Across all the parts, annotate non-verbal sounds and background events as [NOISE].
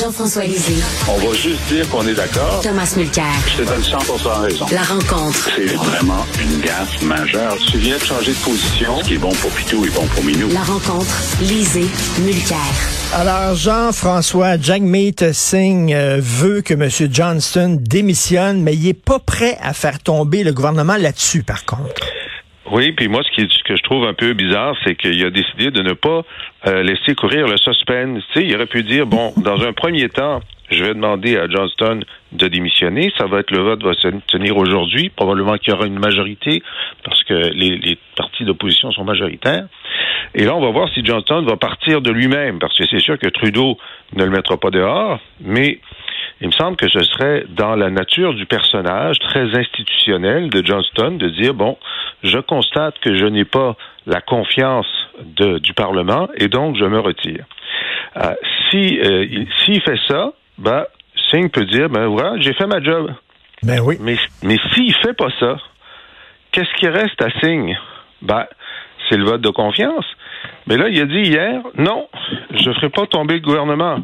Jean-François Lisée. On va juste dire qu'on est d'accord. Thomas Mulcair. Je te donne 100 raison. La rencontre. C'est vraiment une gaffe majeure. Tu viens de changer de position. Ce qui est bon pour Pitou est bon pour Minou. La rencontre. Lisée. Mulcair. Alors, Jean-François Jagmeet Singh euh, veut que M. Johnston démissionne, mais il est pas prêt à faire tomber le gouvernement là-dessus, par contre. Oui, puis moi, ce, qui, ce que je trouve un peu bizarre, c'est qu'il a décidé de ne pas euh, laisser courir le suspense. Tu sais, il aurait pu dire, bon, dans un premier temps, je vais demander à Johnston de démissionner. Ça va être le vote va se tenir aujourd'hui. Probablement qu'il y aura une majorité parce que les, les partis d'opposition sont majoritaires. Et là, on va voir si Johnston va partir de lui-même parce que c'est sûr que Trudeau ne le mettra pas dehors, mais il me semble que ce serait dans la nature du personnage très institutionnel de Johnston de dire bon, je constate que je n'ai pas la confiance de, du Parlement et donc je me retire. Euh, si euh, s'il fait ça, ben Singh peut dire ben voilà, j'ai fait ma job. Ben oui. Mais mais s'il fait pas ça, qu'est-ce qui reste à Singh? Ben c'est le vote de confiance. Mais là, il a dit hier, non, je ne ferai pas tomber le gouvernement.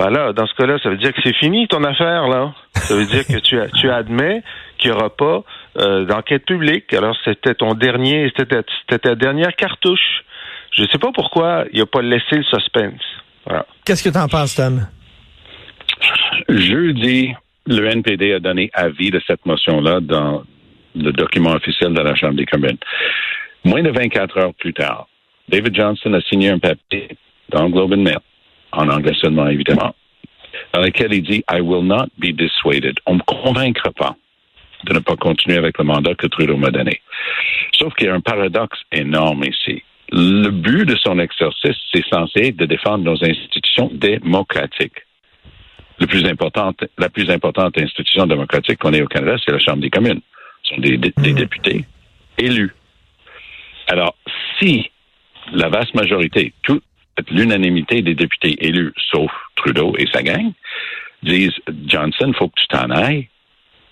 Ben là, dans ce cas-là, ça veut dire que c'est fini ton affaire, là. Ça veut dire que tu, tu admets qu'il n'y aura pas euh, d'enquête publique. Alors, c'était ton dernier, c'était ta dernière cartouche. Je ne sais pas pourquoi il n'a pas laissé le suspense. Voilà. Qu'est-ce que tu en penses, Tom? Jeudi, le NPD a donné avis de cette motion-là dans le document officiel de la Chambre des communes. Moins de 24 heures plus tard, David Johnson a signé un papier dans le Globe and Mail, en anglais seulement évidemment, dans lequel il dit I will not be dissuaded. On ne me convaincra pas de ne pas continuer avec le mandat que Trudeau m'a donné. Sauf qu'il y a un paradoxe énorme ici. Le but de son exercice, c'est censé être de défendre nos institutions démocratiques. Le plus importante, la plus importante institution démocratique qu'on ait au Canada, c'est la Chambre des communes. Ce sont des, des, des députés élus. Alors, si la vaste majorité, toute l'unanimité des députés élus, sauf Trudeau et sa gang, disent Johnson, faut que tu t'en ailles,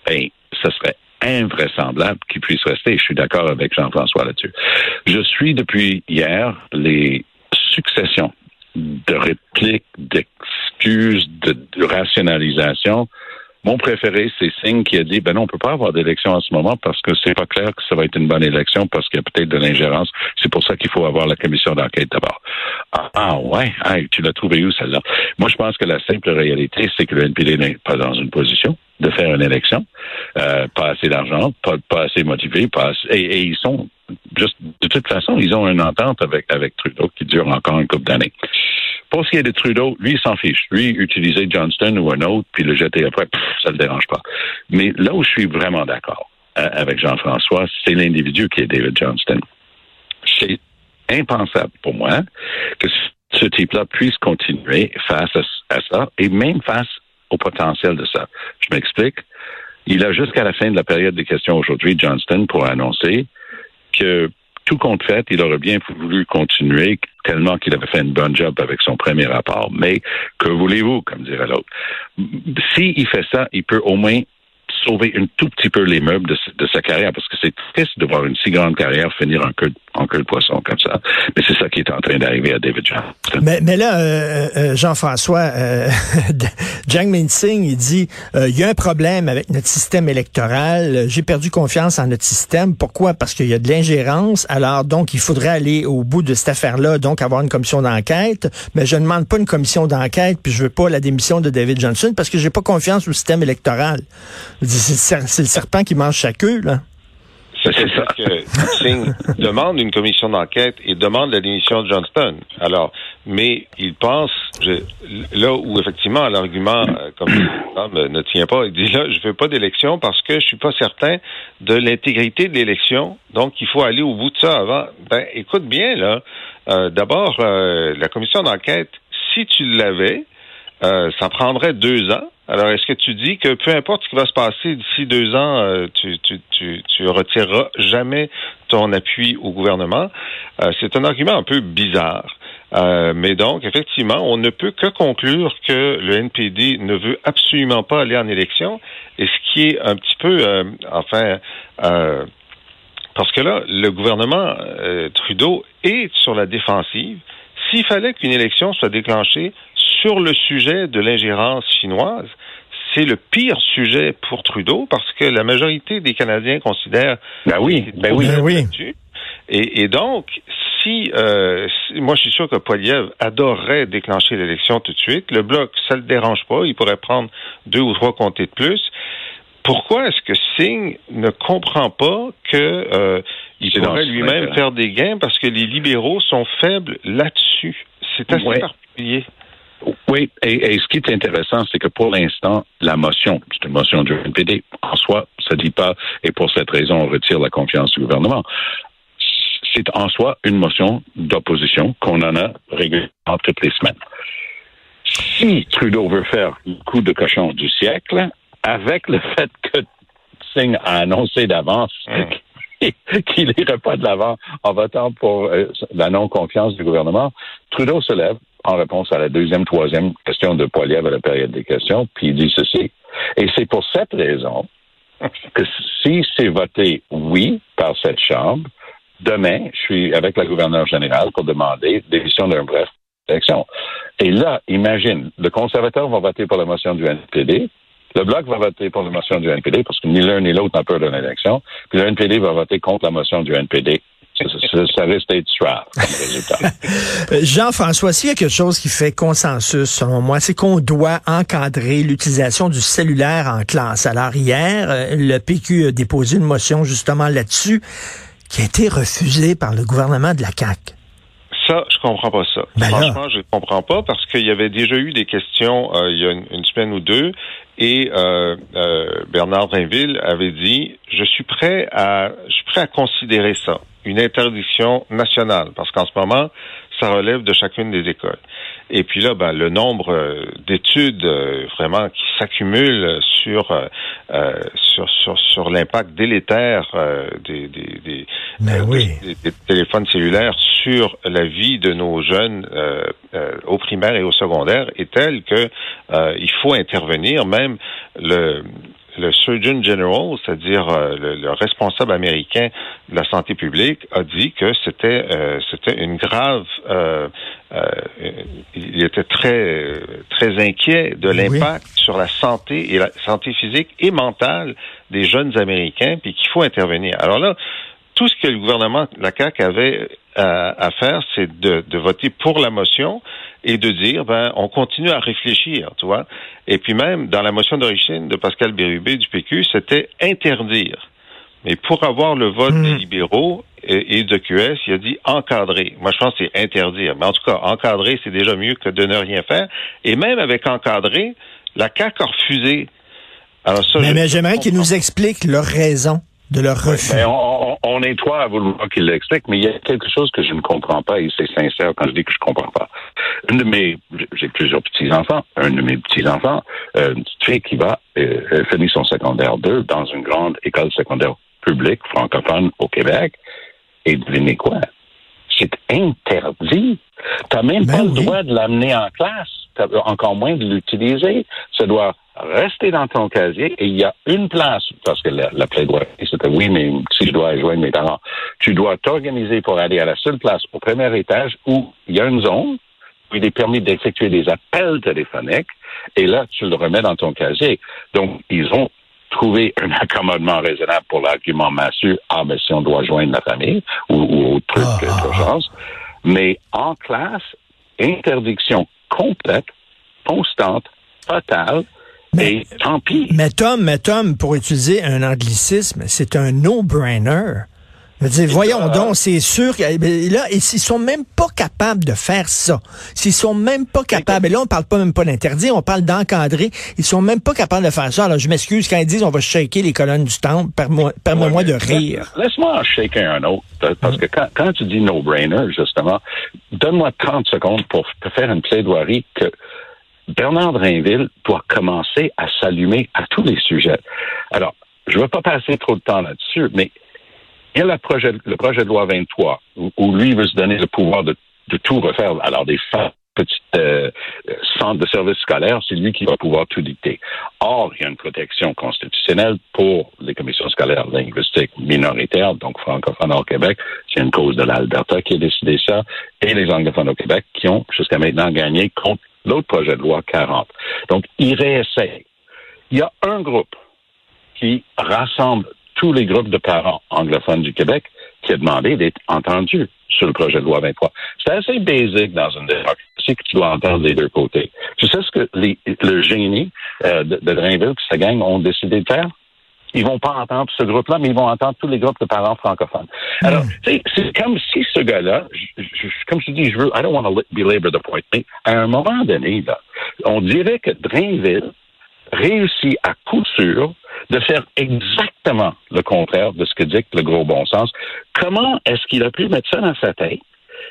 ben, ce serait invraisemblable qu'il puisse rester. Je suis d'accord avec Jean-François là-dessus. Je suis depuis hier les successions de répliques, d'excuses, de, de rationalisation mon préféré, c'est Singh qui a dit, ben non, on peut pas avoir d'élection en ce moment parce que c'est pas clair que ça va être une bonne élection parce qu'il y a peut-être de l'ingérence. C'est pour ça qu'il faut avoir la commission d'enquête d'abord. Ah, ah ouais, tu l'as trouvé où celle-là? Moi, je pense que la simple réalité, c'est que le NPD n'est pas dans une position de faire une élection, euh, pas assez d'argent, pas, assez motivé, pas assez, et, et ils sont juste de toute façon, ils ont une entente avec avec Trudeau qui dure encore une couple d'années. Pour ce qui est de Trudeau, lui, il s'en fiche. Lui, utiliser Johnston ou un autre, puis le jeter après, pff, ça le dérange pas. Mais là où je suis vraiment d'accord euh, avec Jean-François, c'est l'individu qui est David Johnston. C'est impensable pour moi que ce type-là puisse continuer face à, à ça et même face au potentiel de ça. Je m'explique. Il a jusqu'à la fin de la période des questions aujourd'hui, Johnston, pour annoncer que tout compte fait, il aurait bien voulu continuer tellement qu'il avait fait une bonne job avec son premier rapport. Mais que voulez-vous, comme dirait l'autre? S'il fait ça, il peut au moins sauver un tout petit peu les meubles de, sa carrière, parce que c'est triste de voir une si grande carrière finir en queue, queue de poisson comme ça. Mais c'est ça qui est en train d'arriver à David Johnston. Mais, là, euh, euh, Jean-François, euh, [LAUGHS] Jiang Singh, il dit, euh, il y a un problème avec notre système électoral. J'ai perdu confiance en notre système. Pourquoi? Parce qu'il y a de l'ingérence. Alors, donc, il faudrait aller au bout de cette affaire-là, donc avoir une commission d'enquête. Mais je ne demande pas une commission d'enquête, puis je veux pas la démission de David Johnson parce que j'ai pas confiance au système électoral. C'est le serpent qui mange sa queue, là. C'est ça que Singh [LAUGHS] demande une commission d'enquête et demande la démission de Johnston. Alors, mais il pense, je, là où effectivement l'argument, euh, comme ne tient pas, il dit là, je veux pas d'élection parce que je suis pas certain de l'intégrité de l'élection. Donc, il faut aller au bout de ça avant. Ben, écoute bien là. Euh, D'abord, euh, la commission d'enquête, si tu l'avais, euh, ça prendrait deux ans. Alors, est-ce que tu dis que peu importe ce qui va se passer d'ici deux ans, euh, tu, tu, tu, tu, retireras jamais ton appui au gouvernement? Euh, c'est un argument un peu bizarre. Euh, mais donc, effectivement, on ne peut que conclure que le NPD ne veut absolument pas aller en élection. Et ce qui est un petit peu, euh, enfin, parce que là, le gouvernement Trudeau est sur la défensive. S'il fallait qu'une élection soit déclenchée sur le sujet de l'ingérence chinoise, c'est le pire sujet pour Trudeau parce que la majorité des Canadiens considèrent ben oui, ben oui. Ben oui. Et, et, donc, si, euh, si, moi je suis sûr que Poiliev adorerait déclencher l'élection tout de suite, le bloc ça le dérange pas, il pourrait prendre deux ou trois comtés de plus. Pourquoi est-ce que Singh ne comprend pas que euh, il pourrait lui-même faire des gains parce que les libéraux sont faibles là-dessus? C'est assez Ouais. particulier. Oui, et, ce qui est intéressant, c'est que pour l'instant, la motion, c'est une motion du NPD, en soi, ça dit pas, et pour cette raison, on retire la confiance du gouvernement. C'est en soi une motion d'opposition qu'on en a régulièrement toutes les semaines. Si Trudeau veut faire le coup de cochon du siècle, avec le [LAUGHS] fait que Singh a annoncé d'avance [LAUGHS] qu'il n'irait pas de l'avant en votant pour euh, la non-confiance du gouvernement, Trudeau se lève en réponse à la deuxième, troisième question de Poiliev à la période des questions, puis il dit ceci. Et c'est pour cette raison [LAUGHS] que si c'est voté oui par cette Chambre, demain, je suis avec la gouverneure générale pour demander démission d'un bref élection. Et là, imagine, le conservateur va voter pour la motion du NPD, le Bloc va voter pour la motion du NPD parce que ni l'un ni l'autre n'a peur de l'élection, puis le NPD va voter contre la motion du NPD. Ça, risque d'être suave comme [LAUGHS] résultat. Euh, Jean-François, s'il y a quelque chose qui fait consensus, selon moi, c'est qu'on doit encadrer l'utilisation du cellulaire en classe. Alors hier, euh, le PQ a déposé une motion justement là-dessus qui a été refusée par le gouvernement de la CAQ. Ça, je comprends pas ça. Ben là. Franchement, je comprends pas parce qu'il y avait déjà eu des questions euh, il y a une, une semaine ou deux et euh, euh, Bernard Drinville avait dit je suis prêt à je suis prêt à considérer ça une interdiction nationale parce qu'en ce moment ça relève de chacune des écoles. Et puis là, ben, le nombre euh, d'études euh, vraiment qui s'accumulent sur, euh, euh, sur sur sur l'impact délétère euh, des des, des, euh, oui. des- des téléphones cellulaires sur la vie de nos jeunes euh, euh, au primaire et au secondaire est tel que euh, il faut intervenir. Même le le Surgeon General, c'est-à-dire euh, le, le responsable américain de la santé publique, a dit que c'était euh, c'était une grave. euh, euh, il était très très inquiet de Oui. l'impact sur la santé et la santé physique et mentale des jeunes Américains, puis qu'il faut intervenir. Alors là, tout ce que le gouvernement, la CAQ avait à, à faire, c'est de, de voter pour la motion et de dire, ben, on continue à réfléchir, tu vois. Et puis même, dans la motion d'origine de Pascal Bérubé du PQ, c'était interdire. Mais pour avoir le vote Hmm. des libéraux et, et de QS, il a dit encadrer. Moi, je pense que c'est interdire. Mais en tout cas, encadrer, c'est déjà mieux que de ne rien faire. Et même avec encadrer, la CAQ a refusé. Alors ça, Mais, j'aimerais qu'ils nous expliquent leur raison de leur refus. Ben, on, on- on est trois à vouloir qu'il l'explique, mais il y a quelque chose que je ne comprends pas, et c'est sincère quand je dis que je comprends pas. Une de mes, j'ai plusieurs petits-enfants, un de mes petits-enfants, euh, une petite fille qui va euh, finir son secondaire 2 dans une grande école secondaire publique francophone au Québec, et devinez quoi? C'est interdit. T'as même Ben pas oui. le droit de l'amener en classe, encore moins de l'utiliser. Ça doit rester dans ton casier et il y a une place, parce que la, la plaidoirie, c'était oui, mais si je dois joindre mes parents, tu dois t'organiser pour aller à la seule place au premier étage où il y a une zone où il est permis d'effectuer des appels téléphoniques et là, tu le remets dans ton casier. Donc, ils ont trouvé un accommodement raisonnable pour l'argument massue, ah, ben, si on doit joindre la famille ou, ou autre truc Ah, ah, d'urgence. Mais en classe, interdiction complète, constante, totale, Mais- et tant pis. Mais Tom, mais Tom, pour utiliser un anglicisme, c'est un no-brainer. Je veux dire, voyons donc, c'est sûr que là, ils sont même pas capables de faire ça. S'ils sont même pas capables, et là, on parle pas même pas d'interdire, on parle d'encadrer. Ils sont même pas capables de faire ça. Alors, je m'excuse quand ils disent on va shaker les colonnes du temple, permets-moi de rire. Laisse-moi en shaker un autre, parce que quand, quand tu dis no-brainer, justement, donne-moi 30 secondes pour te faire une plaidoirie que Bernard Drainville doit commencer à s'allumer à tous les sujets. Alors, je ne veux pas passer trop de temps là-dessus, mais il y a le projet, le projet de loi 23, où, où lui veut se donner le pouvoir de, de tout refaire. Alors, des fa- petits euh, euh, centres de services scolaires, c'est lui qui va pouvoir tout dicter. Or, il y a une protection constitutionnelle pour les commissions scolaires linguistiques minoritaires, donc francophones au Québec. C'est une cause de l'Alberta qui a décidé ça, et les anglophones au Québec qui ont jusqu'à maintenant gagné contre l'autre projet de loi 40. Donc, il réessaye. Il y a un groupe qui rassemble tous les groupes de parents anglophones du Québec qui a demandé d'être entendu sur le projet de loi 23. C'est assez basique dans une démocratie que tu dois entendre des deux côtés. Tu sais ce que les, le génie euh, de, de Drainville et sa gang ont décidé de faire? Ils vont pas entendre ce groupe-là, mais ils vont entendre tous les groupes de parents francophones. Alors, c'est comme si ce gars-là, comme je dis, je veux, I don't want to belabor the point, mais à un moment donné, là, on dirait que Drainville réussit à coup sûr de faire exactement le contraire de ce que dit le gros bon sens. Comment est-ce qu'il a pu mettre ça dans sa tête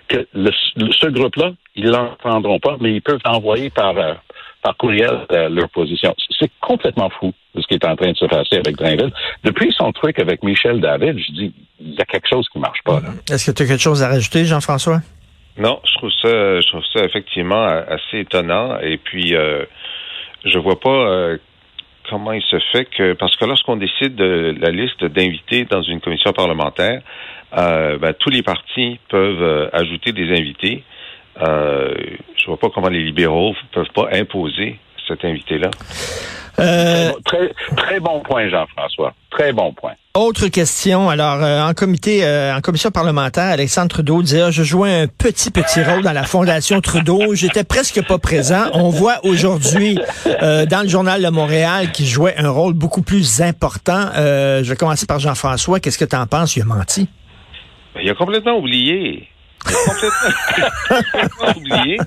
que le, ce groupe-là, ils l'entendront pas, mais ils peuvent envoyer par, euh, par courriel euh, leur position. C'est complètement fou de ce qui est en train de se passer avec Drainville. Depuis son truc avec Michel David, je dis, il y a quelque chose qui marche pas. Est-ce que tu as quelque chose à rajouter, Jean-François? Non, je trouve ça, je trouve ça effectivement assez étonnant. Et puis, euh, je vois pas euh, comment il se fait que parce que lorsqu'on décide de la liste d'invités dans une commission parlementaire, euh, ben, tous les partis peuvent euh, ajouter des invités. Euh, je vois pas comment les libéraux peuvent pas imposer cet invité-là. Euh, très, très bon point, Jean-François. Très bon point. Autre question. Alors, euh, en comité, euh, en commission parlementaire, Alexandre Trudeau disait ah, je jouais un petit petit rôle dans la fondation Trudeau. J'étais presque pas présent. On voit aujourd'hui dans le journal de Montréal qu'il jouait un rôle beaucoup plus important. je vais commencer par Jean-François. Qu'est-ce que tu en penses? Il a menti. Il a complètement oublié complètement oublié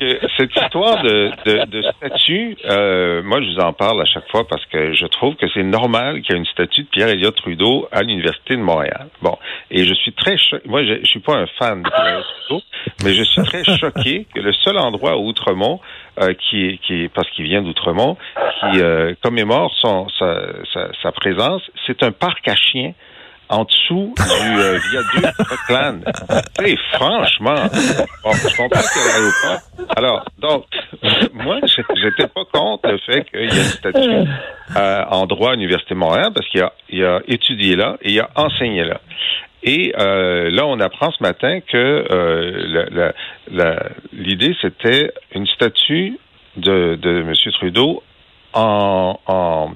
que cette histoire de, de, de statut, euh, moi je vous en parle à chaque fois parce que je trouve que c'est normal qu'il y ait une statue de Pierre Elliott Trudeau à l'Université de Montréal. Bon, et je suis très choqué. Moi, je, suis pas un fan de Pierre Trudeau, mais je suis très choqué que le seul endroit à Outremont euh, qui, qui parce qu'il vient d'Outremont, qui euh, commémore son, sa, sa, sa présence, c'est un parc à chiens en dessous du euh, viaduc Rockland. Et franchement, bon, je comprends qu'il pas. Alors, donc, [LAUGHS] moi, j'étais pas contre le fait qu'il y ait une statue euh, en droit à l'Université Montréal parce qu'il a, il a étudié là et il a enseigné là. Et euh, là, on apprend ce matin que euh, l'idée, c'était une statue de, de M. Trudeau en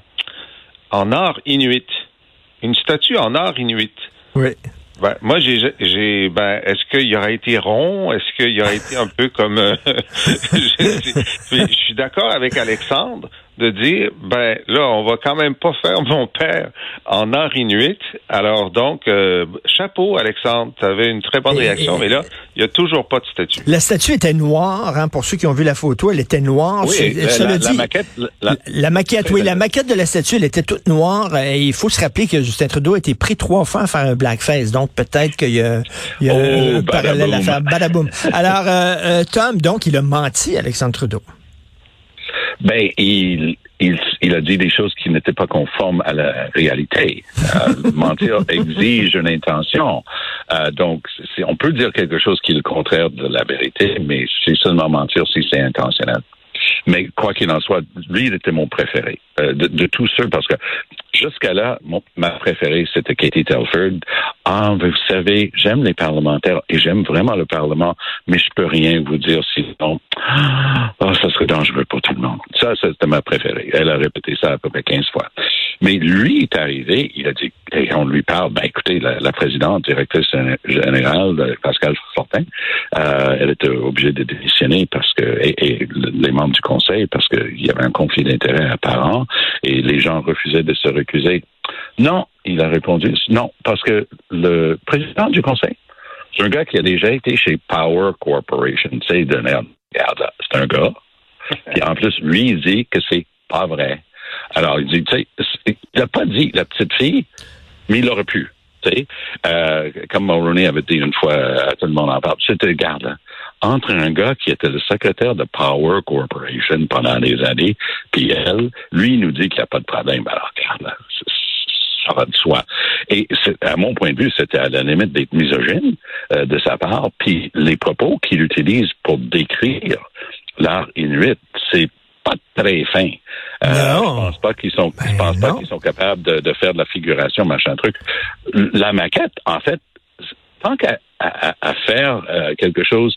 art inuit une statue en art inuit. Oui. Ben, moi, j'ai, j'ai, ben, est-ce qu'il aurait été rond? Est-ce qu'il aurait été un peu comme, euh, [LAUGHS] je, suis d'accord avec Alexandre de dire, ben, là, on va quand même pas faire mon père en art inuit. Alors, donc, euh, chapeau, Alexandre. Tu avais une très bonne réaction, mais là, il n'y a toujours pas de statue. La statue était noire, hein, pour ceux qui ont vu la photo, elle était noire. Oui, la, la, maquette. La, maquette, oui, la maquette de la statue, elle était toute noire. Et il faut se rappeler que Justin Trudeau a été pris trois fois à faire un blackface. Donc, peut-être qu'il y a, il y a oh, un parallèle à faire. Badaboum. Alors, euh, euh, Tom, donc, il a menti, Alexandre Trudeau. Ben, il, il, il, a dit des choses qui n'étaient pas conformes à la réalité. Euh, mentir [LAUGHS] exige une intention. Euh, donc, on peut dire quelque chose qui est le contraire de la vérité, mais c'est seulement mentir si c'est intentionnel. Mais quoi qu'il en soit, lui, il était mon préféré euh, de, de, tous ceux, parce que jusqu'à là, mon, ma préférée, c'était Katie Telford. Ah, vous savez, j'aime les parlementaires et j'aime vraiment le Parlement, mais je peux rien vous dire sinon. Ah, ça serait dangereux pour tout le monde. Ça, c'était ma préférée. Elle a répété ça à peu près 15 fois. Mais lui est arrivé, il a dit, et on lui parle, ben écoutez, la, la présidente, directrice générale, Pascal Fortin, euh, elle était obligée de démissionner parce que, et, les membres du conseil, parce qu'il y avait un conflit d'intérêts apparent et les gens refusaient de se recuser. Non, il a répondu, non, parce que le président du conseil, c'est un gars qui a déjà été chez Power Corporation, sais, de merde. C'est un gars. Et en plus, lui, il dit que c'est pas vrai. Alors, il dit, tu sais, il n'a pas dit la petite fille, mais il aurait pu. Euh, comme Mulroney avait dit une fois, euh, tout le monde en parle. C'était, garde, là, entre un gars qui était le secrétaire de Power Corporation pendant des années, puis elle, lui, il nous dit qu'il n'y a pas de problème. Alors, regarde, là, ça va de soi. Et à mon point de vue, c'était à la limite d'être misogyne euh, de sa part. Puis les propos qu'il utilise pour décrire l'art inuit, c'est pas très fin. Euh, je pense pas qu'ils sont, je pense pas ben qu'ils sont capables de, de, faire de la figuration, machin truc. La maquette, en fait, tant qu'à à, à, faire euh, quelque chose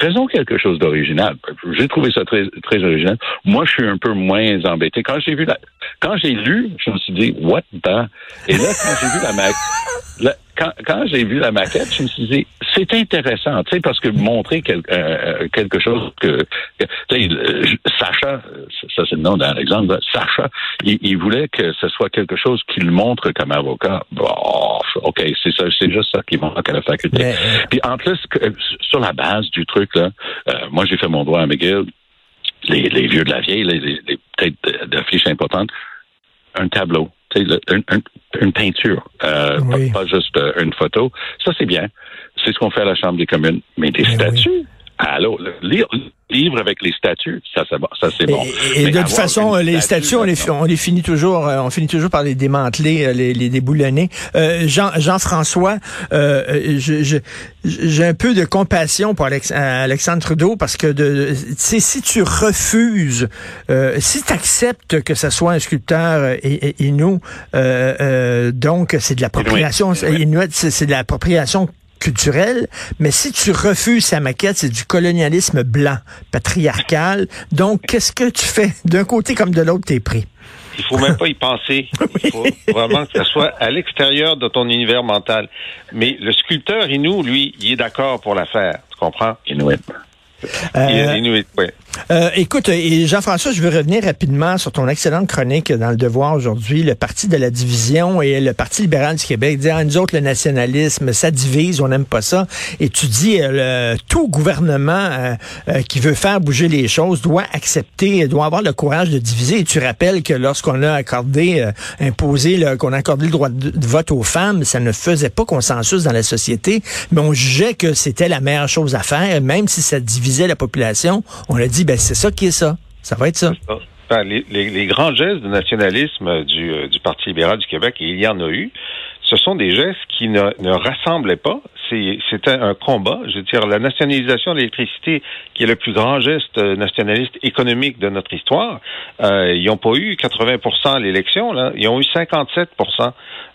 faisons quelque chose d'original. J'ai trouvé ça très, très original. Moi, je suis un peu moins embêté. Quand j'ai vu la, quand j'ai lu, je me suis dit, what the? Et là, quand j'ai vu la maquette, quand, quand j'ai vu la maquette, je me suis dit, c'est intéressant, tu sais, parce que montrer euh, quelque chose que, tu sais, euh, Sacha, ça c'est le nom d'un exemple, Sacha, il, voulait que ce soit quelque chose qu'il montre comme avocat. Bon, ok, c'est ça, c'est juste ça qui manque à la faculté. Puis en plus, sur la base du truc là, euh, moi j'ai fait mon droit à McGill, les, les vieux de la vieille, les, les, têtes d'affiches importantes, un tableau une, peinture, euh, pas, juste euh, une photo. Ça, c'est bien. C'est ce qu'on fait à la Chambre des communes. Mais des statues, allô, lire, livre avec les statuts, ça c'est bon. Ça, c'est bon. Et, de toute façon, les statuts, on les, on les finit toujours, euh, on finit toujours par les démanteler, euh, les, les déboulonner. Euh, Jean, Jean-François, euh, j'ai un peu de compassion pour Alexandre Trudeau parce que de, si tu refuses, si tu acceptes que ce soit un sculpteur et, et, nous, donc c'est de l'appropriation, c'est de l'appropriation culturel, mais si tu refuses sa maquette, c'est du colonialisme blanc, patriarcal. Donc, qu'est-ce que tu fais? D'un côté comme de l'autre, t'es pris. Il faut même pas y penser. [LAUGHS] Il faut vraiment que ça soit à l'extérieur de ton univers mental. Mais le sculpteur Inou, lui, il est d'accord pour la faire. Tu comprends? Inuit. Euh, euh, écoute, Jean-François, je veux revenir rapidement sur ton excellente chronique dans le Devoir aujourd'hui. Le Parti de la division et le Parti libéral du Québec disent, ah, nous autres, le nationalisme, ça divise, on n'aime pas ça. Et tu dis, euh, le, tout gouvernement qui veut faire bouger les choses doit accepter, doit avoir le courage de diviser. Et tu rappelles que lorsqu'on a accordé, imposé, qu'on a accordé le droit de, vote aux femmes, ça ne faisait pas consensus dans la société, mais on jugeait que c'était la meilleure chose à faire, même si ça divisait la population, on a dit, ben c'est ça qui est ça. Ça va être ça. Ben, les, grands gestes de nationalisme du, euh, du Parti libéral du Québec, et il y en a eu, ce sont des gestes qui ne, ne rassemblaient pas. C'était un combat. Je veux dire, la nationalisation de l'électricité, qui est le plus grand geste nationaliste économique de notre histoire, euh, ils n'ont pas eu 80% à l'élection. Ils ont eu 57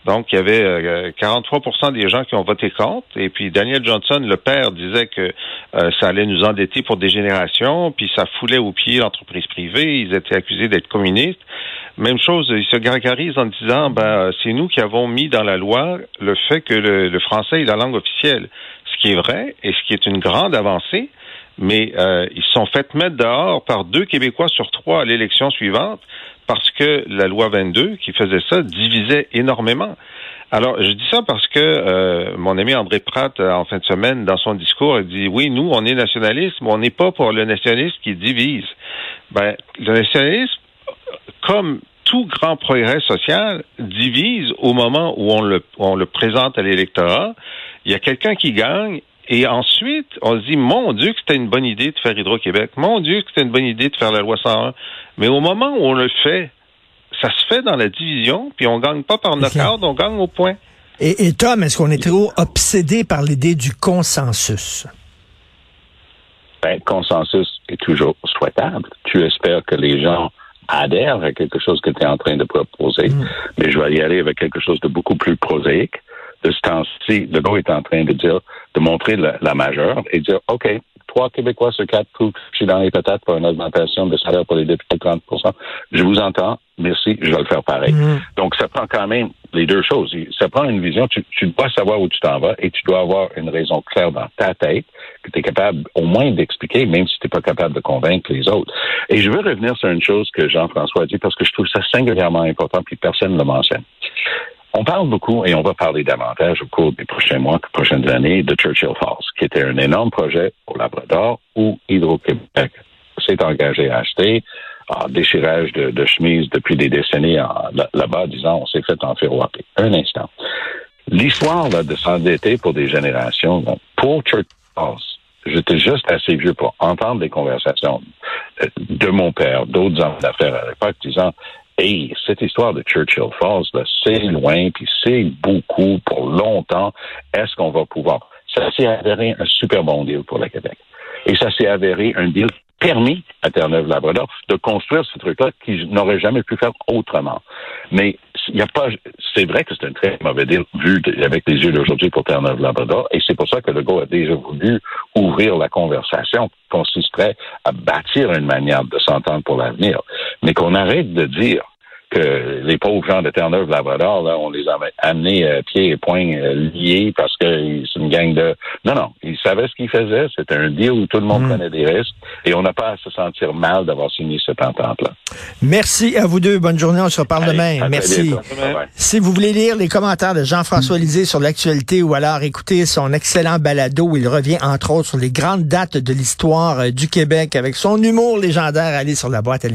donc, il y avait 43% euh, des gens qui ont voté contre. Et puis, Daniel Johnson, le père, disait que euh, ça allait nous endetter pour des générations. Puis, ça foulait au pied l'entreprise privée. Ils étaient accusés d'être communistes. Même chose, ils se gargarisent en disant, ben, c'est nous qui avons mis dans la loi le fait que le, français est la langue officielle. Ce qui est vrai et ce qui est une grande avancée. Mais euh, ils sont fait mettre dehors par deux Québécois sur trois à l'élection suivante parce que la loi 22 qui faisait ça divisait énormément. Alors, je dis ça parce que euh, mon ami André Pratt, euh, en fin de semaine, dans son discours, a dit oui, nous, on est nationalistes, mais on n'est pas pour le nationalisme qui divise. Ben, le nationalisme, comme tout grand progrès social, divise au moment où on le, on le présente à l'électorat. Il y a quelqu'un qui gagne et ensuite, on se dit, mon Dieu, que c'était une bonne idée de faire Hydro-Québec. Mon Dieu, que c'était une bonne idée de faire la loi 101. Mais au moment où on le fait, ça se fait dans la division, puis on gagne pas par knockout, on gagne au point. Et, et Tom, est-ce qu'on est trop obsédé par l'idée du consensus? Ben, consensus est toujours souhaitable. Tu espères que les gens adhèrent à quelque chose que tu es en train de proposer. Mm. Mais je vais y aller avec quelque chose de beaucoup plus prosaïque de ce temps-ci, Legault est en train de dire, de montrer la, majeure et dire, OK, trois Québécois sur quatre suis dans les patates pour une augmentation de salaire pour les députés de 30% Je vous entends. Merci, je vais le faire pareil. Mm. Donc, ça prend quand même les deux choses. Ça prend une vision. Tu, tu dois savoir où tu t'en vas et tu dois avoir une raison claire dans ta tête que tu es capable au moins d'expliquer, même si tu n'es pas capable de convaincre les autres. Et je veux revenir sur une chose que Jean-François a dit parce que je trouve ça singulièrement important puis personne ne le mentionne. On parle beaucoup, et on va parler davantage au cours des prochains mois, des prochaines années, de Churchill Falls, qui était un énorme projet au Labrador où Hydro-Québec s'est engagé à acheter en déchirage de, de chemises depuis des décennies là-bas, disant on s'est fait en. Un instant. L'histoire de s'endetter pour des générations, pour Churchill Falls, j'étais juste assez vieux pour entendre des conversations de mon père, d'autres hommes d'affaires à l'époque, disant et cette histoire de Churchill Falls, c'est loin, puis c'est beaucoup pour longtemps. Est-ce qu'on va pouvoir? Ça s'est avéré un super bon deal pour le Québec. Et ça s'est avéré un deal permis à Terre-Neuve-Labrador de construire ce truc-là qu'ils n'auraient jamais pu faire autrement. Mais il y a pas, c'est vrai que c'est un très mauvais deal vu avec les yeux d'aujourd'hui pour Terre-Neuve-Labrador, et c'est pour ça que Legault a déjà voulu ouvrir la conversation qui consisterait à bâtir une manière de s'entendre pour l'avenir, mais qu'on arrête de dire que les pauvres gens de Terre-Neuve-Labrador, là, on les a amenés euh, pieds et poings euh, liés parce que c'est une gang de... Non, non, ils savaient ce qu'ils faisaient. C'était un deal où tout le monde mm. prenait des risques et on n'a pas à se sentir mal d'avoir signé cette entente-là. Merci à vous deux. Bonne journée. On se reparle demain. Merci. Si vous voulez lire les commentaires de Jean-François Lisée sur l'actualité ou alors écouter son excellent balado où il revient entre autres sur les grandes dates de l'histoire euh, du Québec avec son humour légendaire, allez sur la boîte